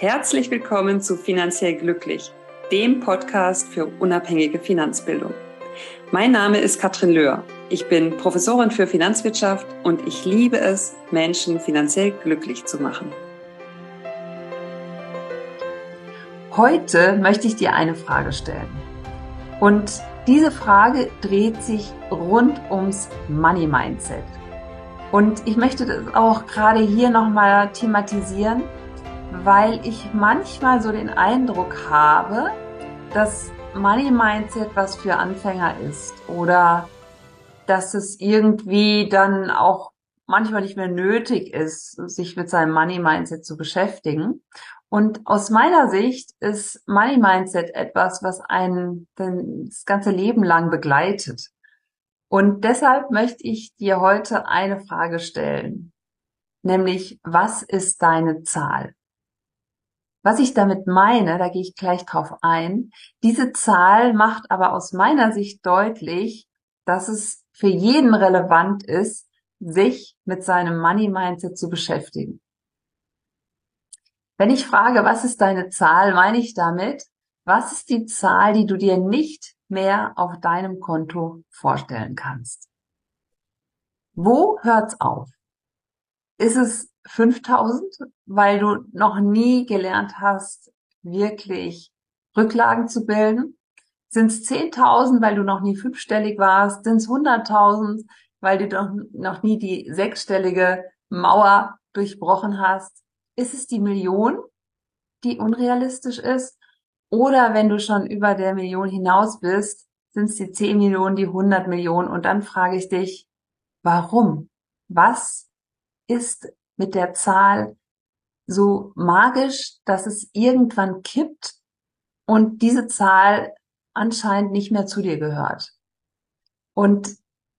Herzlich willkommen zu Finanziell Glücklich, dem Podcast für unabhängige Finanzbildung. Mein Name ist Katrin Löhr. Ich bin Professorin für Finanzwirtschaft und ich liebe es, Menschen finanziell glücklich zu machen. Heute möchte ich dir eine Frage stellen. Und diese Frage dreht sich rund ums Money Mindset. Und ich möchte das auch gerade hier nochmal thematisieren, weil ich manchmal so den Eindruck habe, dass Money Mindset was für Anfänger ist oder dass es irgendwie dann auch manchmal nicht mehr nötig ist, sich mit seinem Money Mindset zu beschäftigen. Und aus meiner Sicht ist Money Mindset etwas, was einen das ganze Leben lang begleitet. Und deshalb möchte ich dir heute eine Frage stellen, nämlich was ist deine Zahl? Was ich damit meine, da gehe ich gleich drauf ein, diese Zahl macht aber aus meiner Sicht deutlich, dass es für jeden relevant ist, sich mit seinem Money Mindset zu beschäftigen. Wenn ich frage, was ist deine Zahl, meine ich damit, was ist die Zahl, die du dir nicht mehr auf deinem Konto vorstellen kannst? Wo hört's auf? Ist es 5000, weil du noch nie gelernt hast, wirklich Rücklagen zu bilden? Sind es 10.000, weil du noch nie fünfstellig warst? Sind es 100.000, weil du doch noch nie die sechsstellige Mauer durchbrochen hast? Ist es die Million, die unrealistisch ist? Oder wenn du schon über der Million hinaus bist, sind es die 10 Millionen, die 100 Millionen? Und dann frage ich dich, warum? Was ist mit der Zahl so magisch, dass es irgendwann kippt und diese Zahl anscheinend nicht mehr zu dir gehört. Und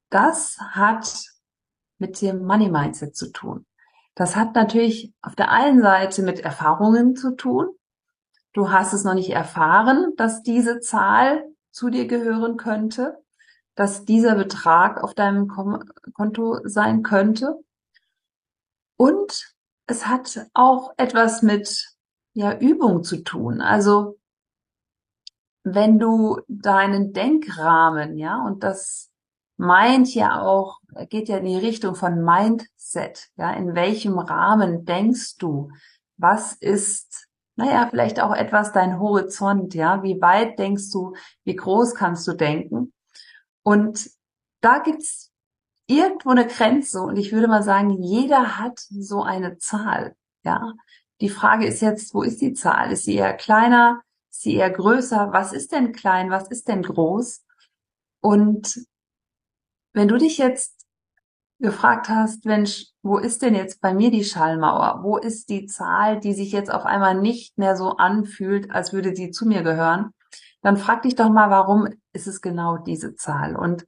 das hat mit dem Money Mindset zu tun. Das hat natürlich auf der einen Seite mit Erfahrungen zu tun. Du hast es noch nicht erfahren, dass diese Zahl zu dir gehören könnte, dass dieser Betrag auf deinem Konto sein könnte. Und es hat auch etwas mit ja, Übung zu tun. Also wenn du deinen Denkrahmen, ja, und das meint ja auch, geht ja in die Richtung von Mindset, ja, in welchem Rahmen denkst du? Was ist, naja, vielleicht auch etwas dein Horizont, ja? Wie weit denkst du? Wie groß kannst du denken? Und da gibt's irgendwo eine Grenze und ich würde mal sagen, jeder hat so eine Zahl. Ja, die Frage ist jetzt, wo ist die Zahl? Ist sie eher kleiner? Ist sie eher größer? Was ist denn klein? Was ist denn groß? Und wenn du dich jetzt gefragt hast, Mensch, wo ist denn jetzt bei mir die Schallmauer? Wo ist die Zahl, die sich jetzt auf einmal nicht mehr so anfühlt, als würde sie zu mir gehören? Dann frag dich doch mal, warum ist es genau diese Zahl? Und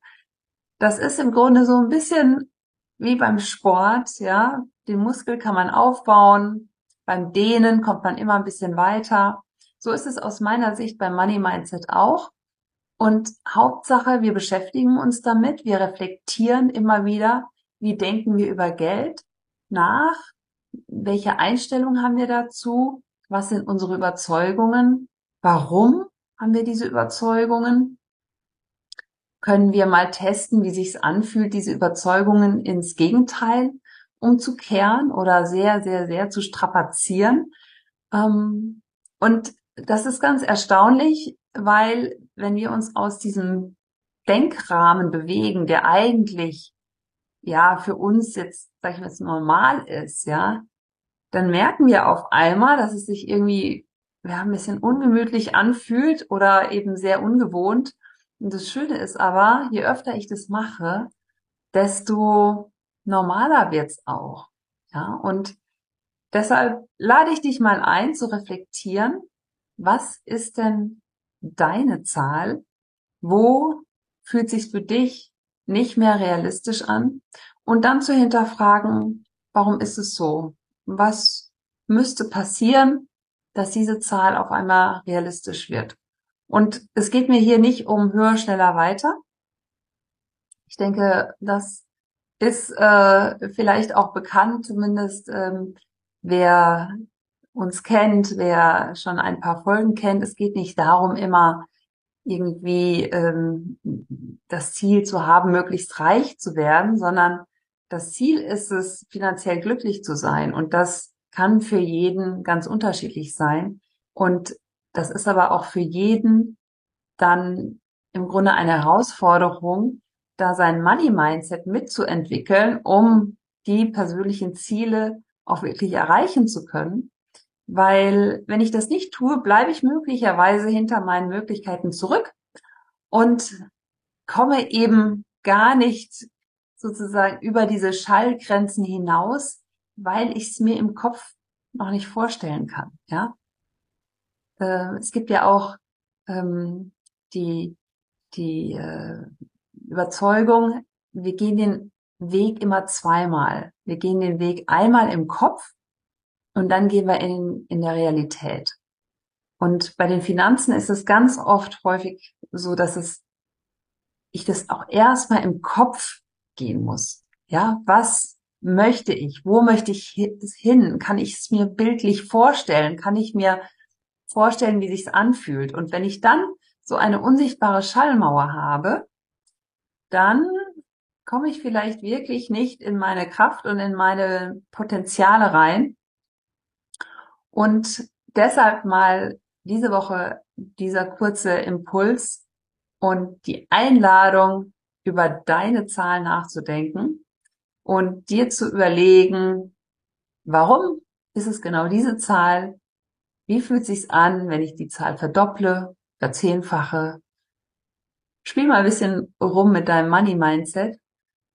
das ist im Grunde so ein bisschen wie beim Sport, ja. Den Muskel kann man aufbauen. Beim Dehnen kommt man immer ein bisschen weiter. So ist es aus meiner Sicht beim Money Mindset auch. Und Hauptsache, wir beschäftigen uns damit. Wir reflektieren immer wieder, wie denken wir über Geld nach? Welche Einstellung haben wir dazu? Was sind unsere Überzeugungen? Warum haben wir diese Überzeugungen? Können wir mal testen, wie sich's anfühlt, diese Überzeugungen ins Gegenteil umzukehren oder sehr, sehr, sehr zu strapazieren. Ähm, und das ist ganz erstaunlich, weil wenn wir uns aus diesem Denkrahmen bewegen, der eigentlich ja für uns jetzt, sag ich mal, normal ist, ja, dann merken wir auf einmal, dass es sich irgendwie ja, ein bisschen ungemütlich anfühlt oder eben sehr ungewohnt. Und das Schöne ist aber, je öfter ich das mache, desto normaler wird's auch. Ja, und deshalb lade ich dich mal ein zu reflektieren, was ist denn deine Zahl? Wo fühlt sich für dich nicht mehr realistisch an? Und dann zu hinterfragen, warum ist es so? Was müsste passieren, dass diese Zahl auf einmal realistisch wird? Und es geht mir hier nicht um höher, schneller, weiter. Ich denke, das ist äh, vielleicht auch bekannt, zumindest ähm, wer uns kennt, wer schon ein paar Folgen kennt, es geht nicht darum, immer irgendwie ähm, das Ziel zu haben, möglichst reich zu werden, sondern das Ziel ist es, finanziell glücklich zu sein. Und das kann für jeden ganz unterschiedlich sein. Und das ist aber auch für jeden dann im Grunde eine Herausforderung, da sein Money Mindset mitzuentwickeln, um die persönlichen Ziele auch wirklich erreichen zu können. Weil wenn ich das nicht tue, bleibe ich möglicherweise hinter meinen Möglichkeiten zurück und komme eben gar nicht sozusagen über diese Schallgrenzen hinaus, weil ich es mir im Kopf noch nicht vorstellen kann. Ja, äh, es gibt ja auch ähm, die die äh, Überzeugung, wir gehen den Weg immer zweimal. Wir gehen den Weg einmal im Kopf und dann gehen wir in, in der Realität. Und bei den Finanzen ist es ganz oft häufig so, dass es, ich das auch erstmal im Kopf gehen muss. Ja, was möchte ich? Wo möchte ich hin? Kann ich es mir bildlich vorstellen? Kann ich mir vorstellen, wie sich's anfühlt? Und wenn ich dann so eine unsichtbare Schallmauer habe, dann komme ich vielleicht wirklich nicht in meine Kraft und in meine Potenziale rein. Und deshalb mal diese Woche dieser kurze Impuls und die Einladung, über deine Zahl nachzudenken und dir zu überlegen, warum ist es genau diese Zahl? Wie fühlt sich's an, wenn ich die Zahl verdopple, verzehnfache? Spiel mal ein bisschen rum mit deinem Money Mindset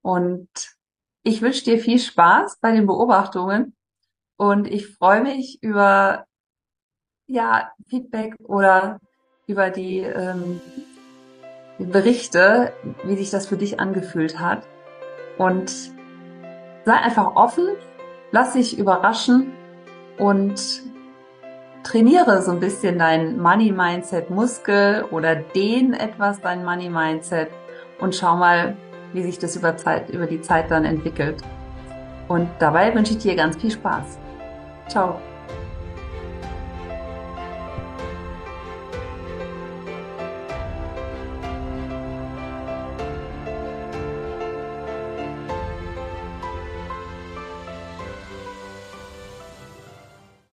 und ich wünsche dir viel Spaß bei den Beobachtungen und ich freue mich über ja, Feedback oder über die ähm, Berichte, wie sich das für dich angefühlt hat. Und sei einfach offen, lass dich überraschen und trainiere so ein bisschen dein Money Mindset Muskel oder dehn etwas dein Money Mindset und schau mal, wie sich das über Zeit, über die Zeit dann entwickelt. Und dabei wünsche ich dir ganz viel Spaß. Ciao.